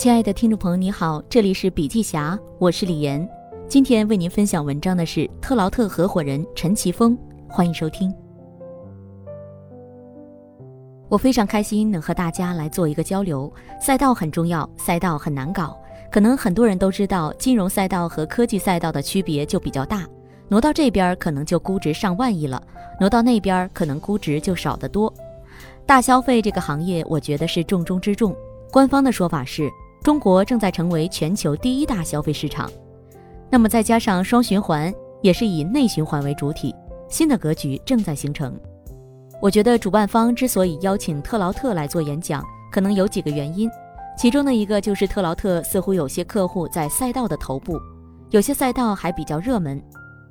亲爱的听众朋友，你好，这里是笔记侠，我是李岩。今天为您分享文章的是特劳特合伙人陈奇峰，欢迎收听。我非常开心能和大家来做一个交流。赛道很重要，赛道很难搞。可能很多人都知道，金融赛道和科技赛道的区别就比较大。挪到这边可能就估值上万亿了，挪到那边可能估值就少得多。大消费这个行业，我觉得是重中之重。官方的说法是。中国正在成为全球第一大消费市场，那么再加上双循环，也是以内循环为主体，新的格局正在形成。我觉得主办方之所以邀请特劳特来做演讲，可能有几个原因，其中的一个就是特劳特似乎有些客户在赛道的头部，有些赛道还比较热门。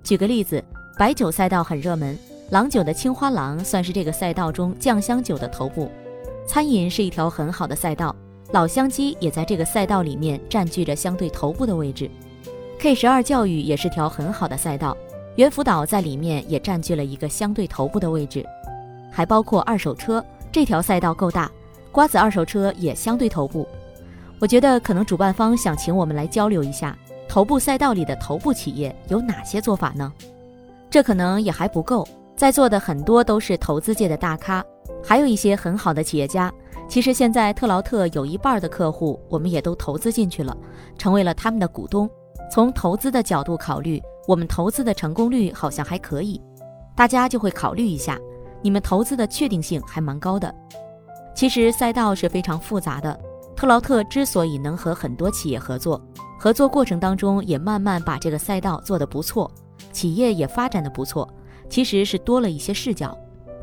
举个例子，白酒赛道很热门，郎酒的青花郎算是这个赛道中酱香酒的头部，餐饮是一条很好的赛道。老乡鸡也在这个赛道里面占据着相对头部的位置，K 十二教育也是条很好的赛道，猿辅导在里面也占据了一个相对头部的位置，还包括二手车这条赛道够大，瓜子二手车也相对头部。我觉得可能主办方想请我们来交流一下头部赛道里的头部企业有哪些做法呢？这可能也还不够，在座的很多都是投资界的大咖，还有一些很好的企业家。其实现在特劳特有一半的客户，我们也都投资进去了，成为了他们的股东。从投资的角度考虑，我们投资的成功率好像还可以，大家就会考虑一下，你们投资的确定性还蛮高的。其实赛道是非常复杂的，特劳特之所以能和很多企业合作，合作过程当中也慢慢把这个赛道做得不错，企业也发展的不错，其实是多了一些视角。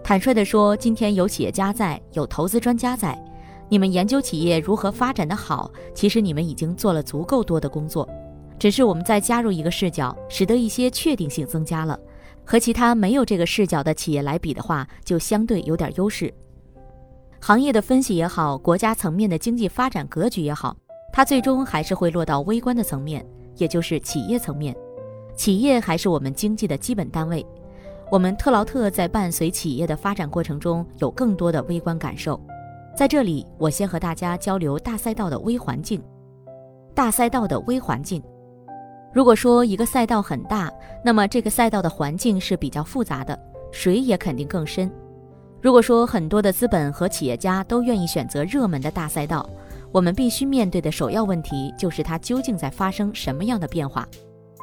坦率地说，今天有企业家在，有投资专家在，你们研究企业如何发展的好，其实你们已经做了足够多的工作，只是我们再加入一个视角，使得一些确定性增加了，和其他没有这个视角的企业来比的话，就相对有点优势。行业的分析也好，国家层面的经济发展格局也好，它最终还是会落到微观的层面，也就是企业层面，企业还是我们经济的基本单位。我们特劳特在伴随企业的发展过程中，有更多的微观感受。在这里，我先和大家交流大赛道的微环境。大赛道的微环境，如果说一个赛道很大，那么这个赛道的环境是比较复杂的，水也肯定更深。如果说很多的资本和企业家都愿意选择热门的大赛道，我们必须面对的首要问题就是它究竟在发生什么样的变化，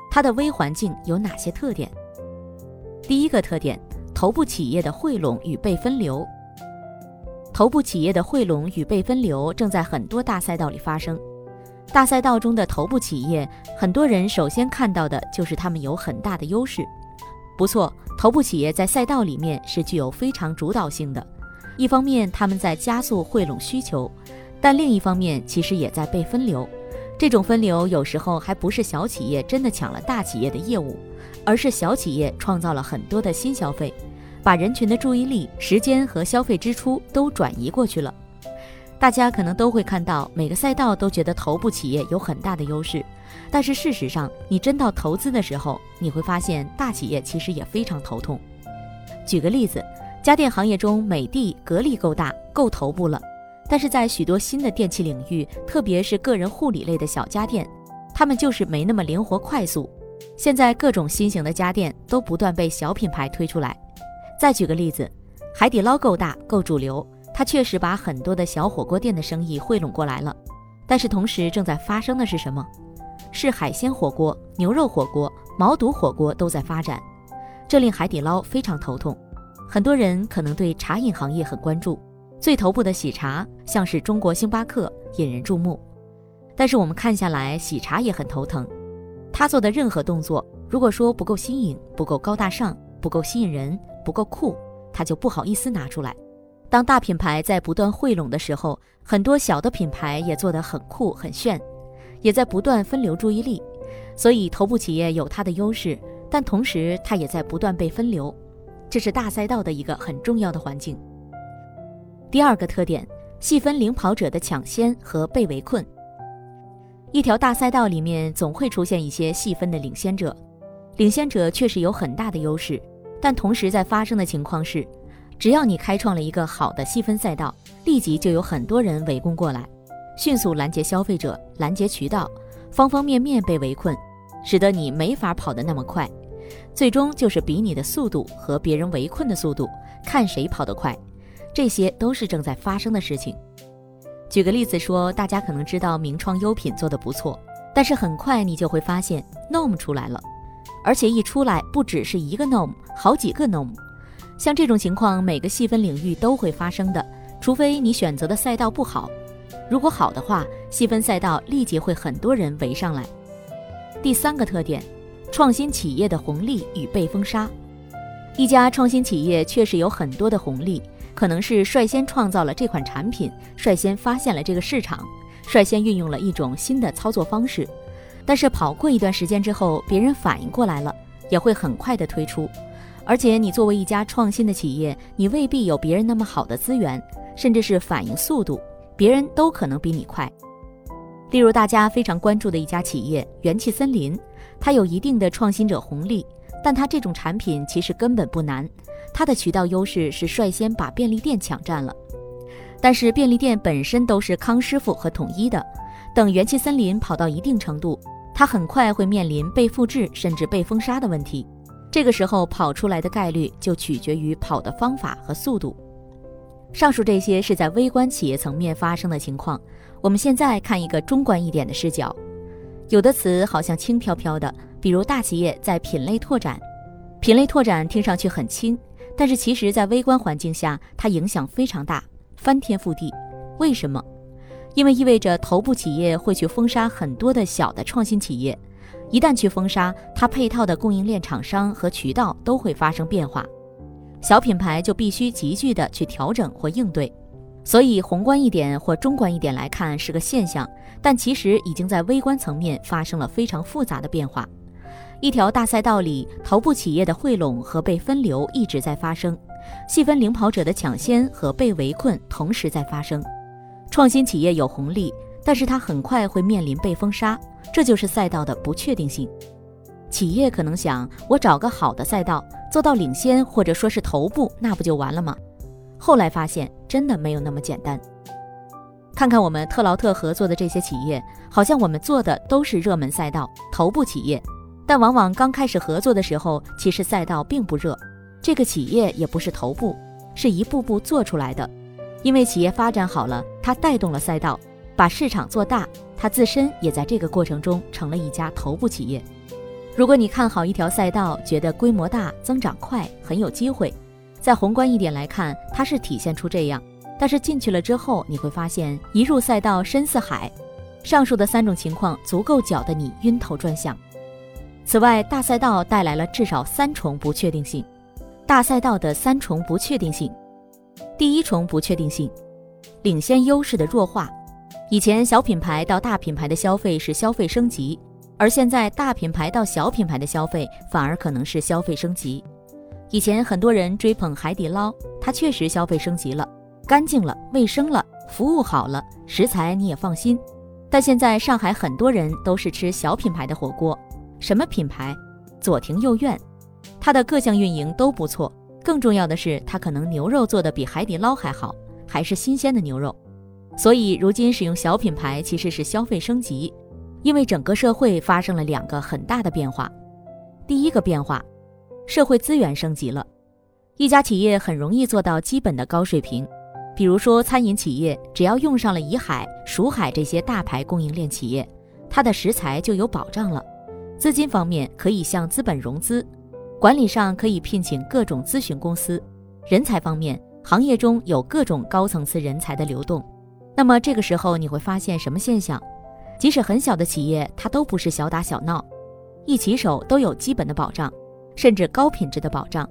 它的微环境有哪些特点？第一个特点，头部企业的汇拢与被分流。头部企业的汇拢与被分流正在很多大赛道里发生。大赛道中的头部企业，很多人首先看到的就是他们有很大的优势。不错，头部企业在赛道里面是具有非常主导性的。一方面，他们在加速汇拢需求，但另一方面，其实也在被分流。这种分流有时候还不是小企业真的抢了大企业的业务。而是小企业创造了很多的新消费，把人群的注意力、时间和消费支出都转移过去了。大家可能都会看到，每个赛道都觉得头部企业有很大的优势，但是事实上，你真到投资的时候，你会发现大企业其实也非常头痛。举个例子，家电行业中，美的、格力够大、够头部了，但是在许多新的电器领域，特别是个人护理类的小家电，他们就是没那么灵活快速。现在各种新型的家电都不断被小品牌推出来。再举个例子，海底捞够大够主流，它确实把很多的小火锅店的生意汇拢过来了。但是同时正在发生的是什么？是海鲜火锅、牛肉火锅、毛肚火锅都在发展，这令海底捞非常头痛。很多人可能对茶饮行业很关注，最头部的喜茶像是中国星巴克，引人注目。但是我们看下来，喜茶也很头疼。他做的任何动作，如果说不够新颖、不够高大上、不够吸引人、不够酷，他就不好意思拿出来。当大品牌在不断汇拢的时候，很多小的品牌也做得很酷很炫，也在不断分流注意力。所以头部企业有它的优势，但同时它也在不断被分流，这是大赛道的一个很重要的环境。第二个特点，细分领跑者的抢先和被围困。一条大赛道里面总会出现一些细分的领先者，领先者确实有很大的优势，但同时在发生的情况是，只要你开创了一个好的细分赛道，立即就有很多人围攻过来，迅速拦截消费者，拦截渠道，方方面面被围困，使得你没法跑得那么快，最终就是比你的速度和别人围困的速度，看谁跑得快。这些都是正在发生的事情。举个例子说，大家可能知道名创优品做得不错，但是很快你就会发现 NOM 出来了，而且一出来不只是一个 NOM，好几个 NOM。像这种情况，每个细分领域都会发生的，除非你选择的赛道不好。如果好的话，细分赛道立即会很多人围上来。第三个特点，创新企业的红利与被封杀。一家创新企业确实有很多的红利，可能是率先创造了这款产品，率先发现了这个市场，率先运用了一种新的操作方式。但是跑过一段时间之后，别人反应过来了，也会很快的推出。而且你作为一家创新的企业，你未必有别人那么好的资源，甚至是反应速度。别人都可能比你快。例如，大家非常关注的一家企业元气森林，它有一定的创新者红利，但它这种产品其实根本不难。它的渠道优势是率先把便利店抢占了，但是便利店本身都是康师傅和统一的。等元气森林跑到一定程度，它很快会面临被复制甚至被封杀的问题。这个时候跑出来的概率就取决于跑的方法和速度。上述这些是在微观企业层面发生的情况。我们现在看一个中观一点的视角，有的词好像轻飘飘的，比如大企业在品类拓展。品类拓展听上去很轻，但是其实在微观环境下，它影响非常大，翻天覆地。为什么？因为意味着头部企业会去封杀很多的小的创新企业，一旦去封杀，它配套的供应链厂商和渠道都会发生变化。小品牌就必须急剧的去调整或应对，所以宏观一点或中观一点来看是个现象，但其实已经在微观层面发生了非常复杂的变化。一条大赛道里，头部企业的汇拢和被分流一直在发生，细分领跑者的抢先和被围困同时在发生。创新企业有红利，但是它很快会面临被封杀，这就是赛道的不确定性。企业可能想，我找个好的赛道做到领先，或者说是头部，那不就完了吗？后来发现真的没有那么简单。看看我们特劳特合作的这些企业，好像我们做的都是热门赛道、头部企业，但往往刚开始合作的时候，其实赛道并不热，这个企业也不是头部，是一步步做出来的。因为企业发展好了，它带动了赛道，把市场做大，它自身也在这个过程中成了一家头部企业。如果你看好一条赛道，觉得规模大、增长快、很有机会，在宏观一点来看，它是体现出这样。但是进去了之后，你会发现一入赛道深似海。上述的三种情况足够搅得你晕头转向。此外，大赛道带来了至少三重不确定性。大赛道的三重不确定性：第一重不确定性，领先优势的弱化。以前小品牌到大品牌的消费是消费升级。而现在，大品牌到小品牌的消费反而可能是消费升级。以前很多人追捧海底捞，它确实消费升级了，干净了、卫生了、服务好了、食材你也放心。但现在上海很多人都是吃小品牌的火锅，什么品牌？左庭右院，它的各项运营都不错。更重要的是，它可能牛肉做的比海底捞还好，还是新鲜的牛肉。所以，如今使用小品牌其实是消费升级。因为整个社会发生了两个很大的变化，第一个变化，社会资源升级了，一家企业很容易做到基本的高水平，比如说餐饮企业，只要用上了怡海、蜀海这些大牌供应链企业，它的食材就有保障了，资金方面可以向资本融资，管理上可以聘请各种咨询公司，人才方面，行业中有各种高层次人才的流动，那么这个时候你会发现什么现象？即使很小的企业，它都不是小打小闹，一起手都有基本的保障，甚至高品质的保障，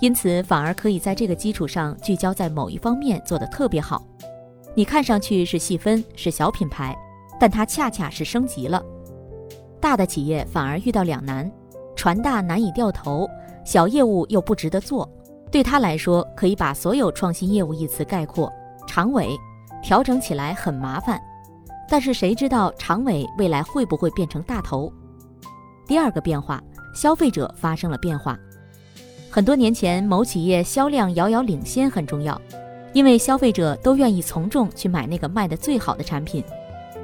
因此反而可以在这个基础上聚焦在某一方面做得特别好。你看上去是细分是小品牌，但它恰恰是升级了。大的企业反而遇到两难：船大难以掉头，小业务又不值得做。对他来说，可以把所有创新业务一词概括：长尾，调整起来很麻烦。但是谁知道长尾未来会不会变成大头？第二个变化，消费者发生了变化。很多年前，某企业销量遥遥领先很重要，因为消费者都愿意从众去买那个卖的最好的产品。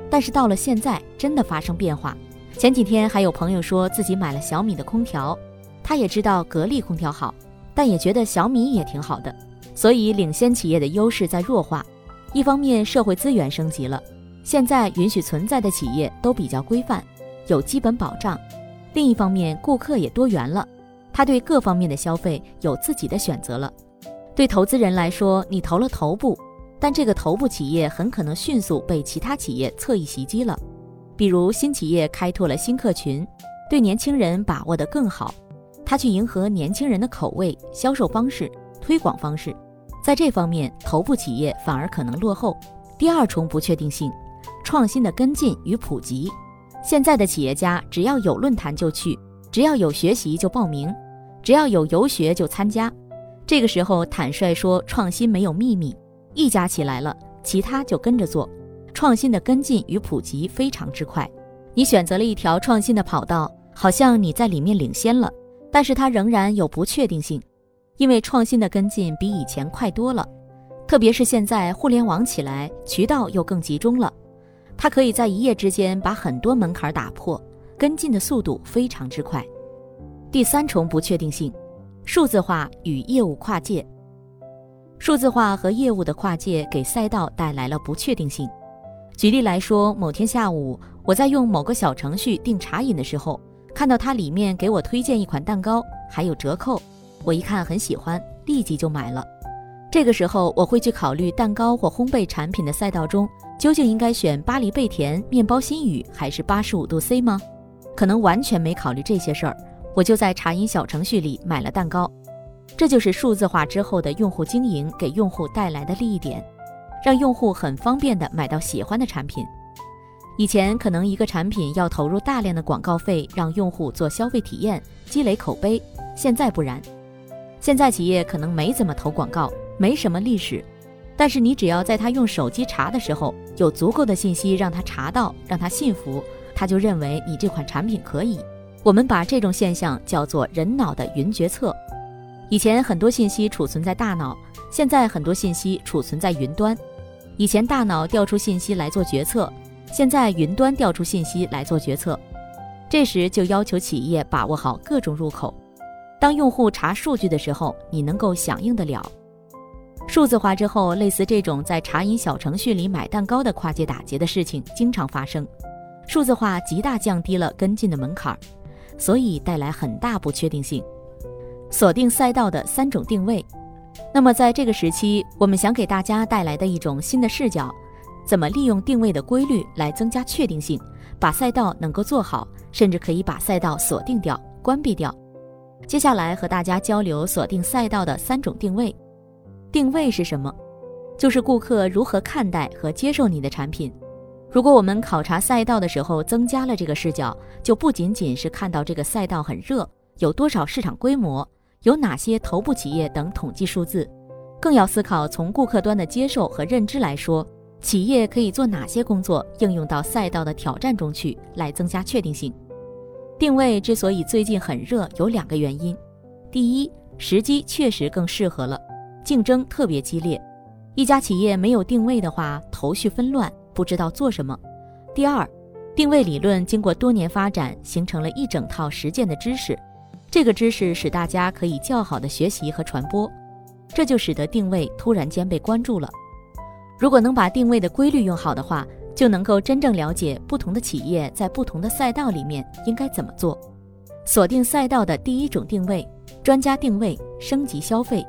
但是到了现在，真的发生变化。前几天还有朋友说自己买了小米的空调，他也知道格力空调好，但也觉得小米也挺好的。所以领先企业的优势在弱化。一方面，社会资源升级了，现在允许存在的企业都比较规范，有基本保障；另一方面，顾客也多元了，他对各方面的消费有自己的选择了。对投资人来说，你投了头部，但这个头部企业很可能迅速被其他企业侧翼袭击了。比如新企业开拓了新客群，对年轻人把握得更好，他去迎合年轻人的口味、销售方式、推广方式，在这方面头部企业反而可能落后。第二重不确定性，创新的跟进与普及。现在的企业家只要有论坛就去，只要有学习就报名，只要有游学就参加。这个时候，坦率说，创新没有秘密，一家起来了，其他就跟着做。创新的跟进与普及非常之快。你选择了一条创新的跑道，好像你在里面领先了，但是它仍然有不确定性，因为创新的跟进比以前快多了。特别是现在互联网起来，渠道又更集中了，它可以在一夜之间把很多门槛打破，跟进的速度非常之快。第三重不确定性。数字化与业务跨界，数字化和业务的跨界给赛道带来了不确定性。举例来说，某天下午我在用某个小程序订茶饮的时候，看到它里面给我推荐一款蛋糕，还有折扣，我一看很喜欢，立即就买了。这个时候我会去考虑蛋糕或烘焙产品的赛道中，究竟应该选巴黎贝甜、面包新语还是八十五度 C 吗？可能完全没考虑这些事儿。我就在茶饮小程序里买了蛋糕，这就是数字化之后的用户经营给用户带来的利益点，让用户很方便的买到喜欢的产品。以前可能一个产品要投入大量的广告费，让用户做消费体验、积累口碑，现在不然。现在企业可能没怎么投广告，没什么历史，但是你只要在他用手机查的时候有足够的信息让他查到，让他信服，他就认为你这款产品可以。我们把这种现象叫做人脑的云决策。以前很多信息储存在大脑，现在很多信息储存在云端。以前大脑调出信息来做决策，现在云端调出信息来做决策。这时就要求企业把握好各种入口。当用户查数据的时候，你能够响应得了。数字化之后，类似这种在茶饮小程序里买蛋糕的跨界打劫的事情经常发生。数字化极大降低了跟进的门槛。所以带来很大不确定性。锁定赛道的三种定位，那么在这个时期，我们想给大家带来的一种新的视角，怎么利用定位的规律来增加确定性，把赛道能够做好，甚至可以把赛道锁定掉、关闭掉。接下来和大家交流锁定赛道的三种定位。定位是什么？就是顾客如何看待和接受你的产品。如果我们考察赛道的时候增加了这个视角，就不仅仅是看到这个赛道很热，有多少市场规模，有哪些头部企业等统计数字，更要思考从顾客端的接受和认知来说，企业可以做哪些工作应用到赛道的挑战中去，来增加确定性。定位之所以最近很热，有两个原因：第一，时机确实更适合了，竞争特别激烈，一家企业没有定位的话，头绪纷乱。不知道做什么。第二，定位理论经过多年发展，形成了一整套实践的知识，这个知识使大家可以较好的学习和传播，这就使得定位突然间被关注了。如果能把定位的规律用好的话，就能够真正了解不同的企业在不同的赛道里面应该怎么做。锁定赛道的第一种定位，专家定位，升级消费。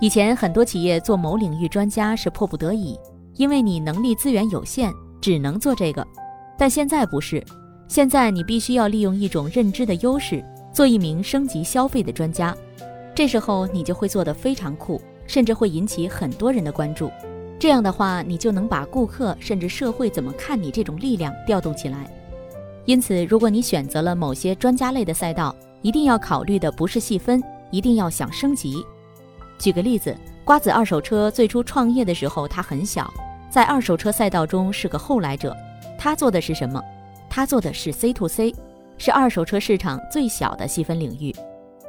以前很多企业做某领域专家是迫不得已。因为你能力资源有限，只能做这个，但现在不是，现在你必须要利用一种认知的优势，做一名升级消费的专家，这时候你就会做得非常酷，甚至会引起很多人的关注。这样的话，你就能把顾客甚至社会怎么看你这种力量调动起来。因此，如果你选择了某些专家类的赛道，一定要考虑的不是细分，一定要想升级。举个例子，瓜子二手车最初创业的时候，它很小。在二手车赛道中是个后来者，他做的是什么？他做的是 C to C，是二手车市场最小的细分领域。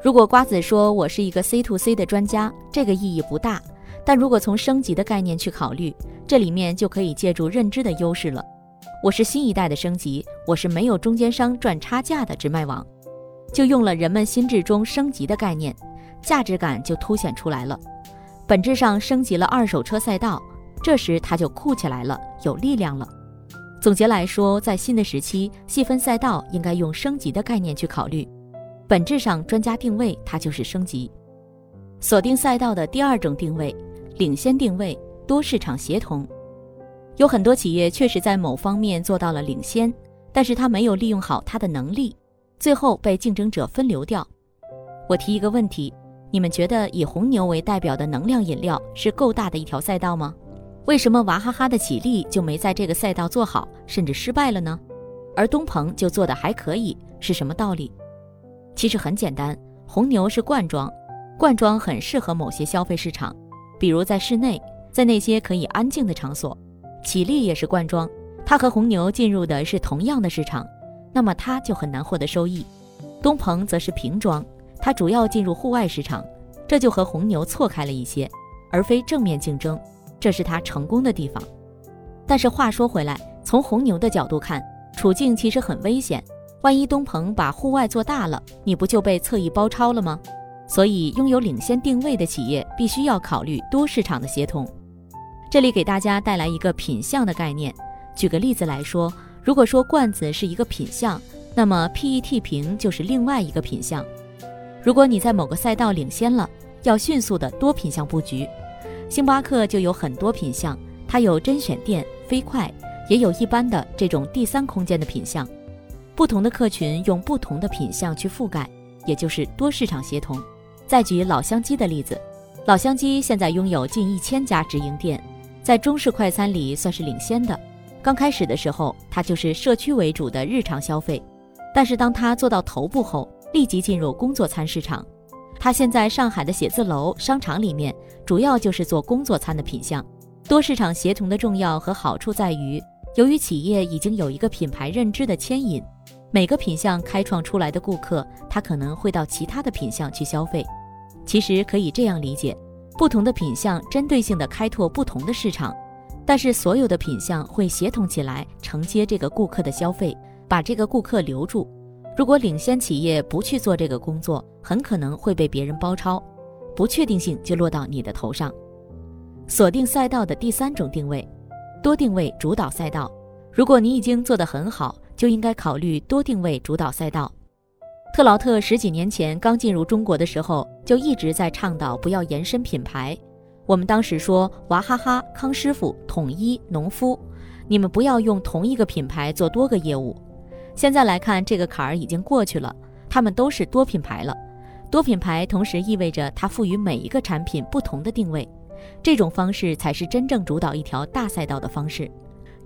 如果瓜子说我是一个 C to C 的专家，这个意义不大。但如果从升级的概念去考虑，这里面就可以借助认知的优势了。我是新一代的升级，我是没有中间商赚差价的直卖网，就用了人们心智中升级的概念，价值感就凸显出来了。本质上升级了二手车赛道，这时它就酷起来了，有力量了。总结来说，在新的时期，细分赛道应该用升级的概念去考虑。本质上，专家定位它就是升级。锁定赛道的第二种定位，领先定位，多市场协同。有很多企业确实在某方面做到了领先，但是他没有利用好他的能力，最后被竞争者分流掉。我提一个问题：你们觉得以红牛为代表的能量饮料是够大的一条赛道吗？为什么娃哈哈的喜力就没在这个赛道做好，甚至失败了呢？而东鹏就做的还可以，是什么道理？其实很简单，红牛是罐装，罐装很适合某些消费市场，比如在室内，在那些可以安静的场所。喜力也是罐装，它和红牛进入的是同样的市场，那么它就很难获得收益。东鹏则是瓶装，它主要进入户外市场，这就和红牛错开了一些，而非正面竞争，这是他成功的地方。但是话说回来，从红牛的角度看，处境其实很危险，万一东鹏把户外做大了，你不就被侧翼包抄了吗？所以，拥有领先定位的企业必须要考虑多市场的协同。这里给大家带来一个品相的概念。举个例子来说，如果说罐子是一个品相，那么 PET 瓶就是另外一个品相。如果你在某个赛道领先了，要迅速的多品相布局。星巴克就有很多品相，它有甄选店、飞快，也有一般的这种第三空间的品相。不同的客群用不同的品相去覆盖，也就是多市场协同。再举老乡鸡的例子，老乡鸡现在拥有近一千家直营店。在中式快餐里算是领先的。刚开始的时候，它就是社区为主的日常消费，但是当它做到头部后，立即进入工作餐市场。它现在上海的写字楼、商场里面，主要就是做工作餐的品相。多市场协同的重要和好处在于，由于企业已经有一个品牌认知的牵引，每个品相开创出来的顾客，他可能会到其他的品相去消费。其实可以这样理解。不同的品相针对性的开拓不同的市场，但是所有的品相会协同起来承接这个顾客的消费，把这个顾客留住。如果领先企业不去做这个工作，很可能会被别人包抄，不确定性就落到你的头上。锁定赛道的第三种定位，多定位主导赛道。如果你已经做得很好，就应该考虑多定位主导赛道。特劳特十几年前刚进入中国的时候，就一直在倡导不要延伸品牌。我们当时说娃哈哈、康师傅、统一、农夫，你们不要用同一个品牌做多个业务。现在来看，这个坎儿已经过去了，他们都是多品牌了。多品牌同时意味着它赋予每一个产品不同的定位，这种方式才是真正主导一条大赛道的方式。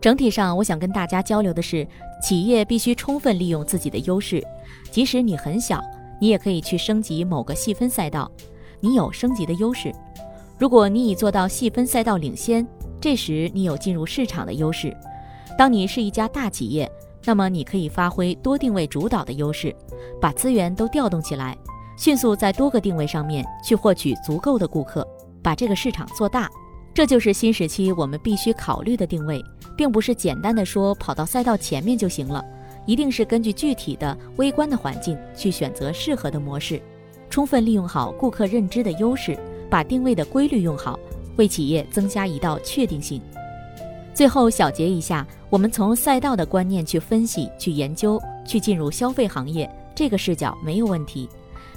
整体上，我想跟大家交流的是，企业必须充分利用自己的优势，即使你很小，你也可以去升级某个细分赛道，你有升级的优势。如果你已做到细分赛道领先，这时你有进入市场的优势。当你是一家大企业，那么你可以发挥多定位主导的优势，把资源都调动起来，迅速在多个定位上面去获取足够的顾客，把这个市场做大。这就是新时期我们必须考虑的定位。并不是简单的说跑到赛道前面就行了，一定是根据具体的微观的环境去选择适合的模式，充分利用好顾客认知的优势，把定位的规律用好，为企业增加一道确定性。最后小结一下，我们从赛道的观念去分析、去研究、去进入消费行业，这个视角没有问题。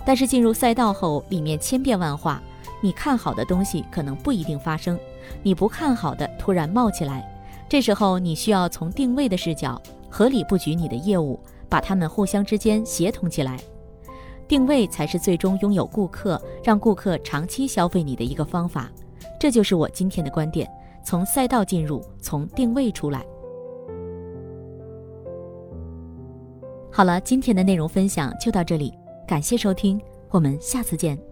但是进入赛道后，里面千变万化，你看好的东西可能不一定发生，你不看好的突然冒起来。这时候，你需要从定位的视角合理布局你的业务，把它们互相之间协同起来。定位才是最终拥有顾客、让顾客长期消费你的一个方法。这就是我今天的观点：从赛道进入，从定位出来。好了，今天的内容分享就到这里，感谢收听，我们下次见。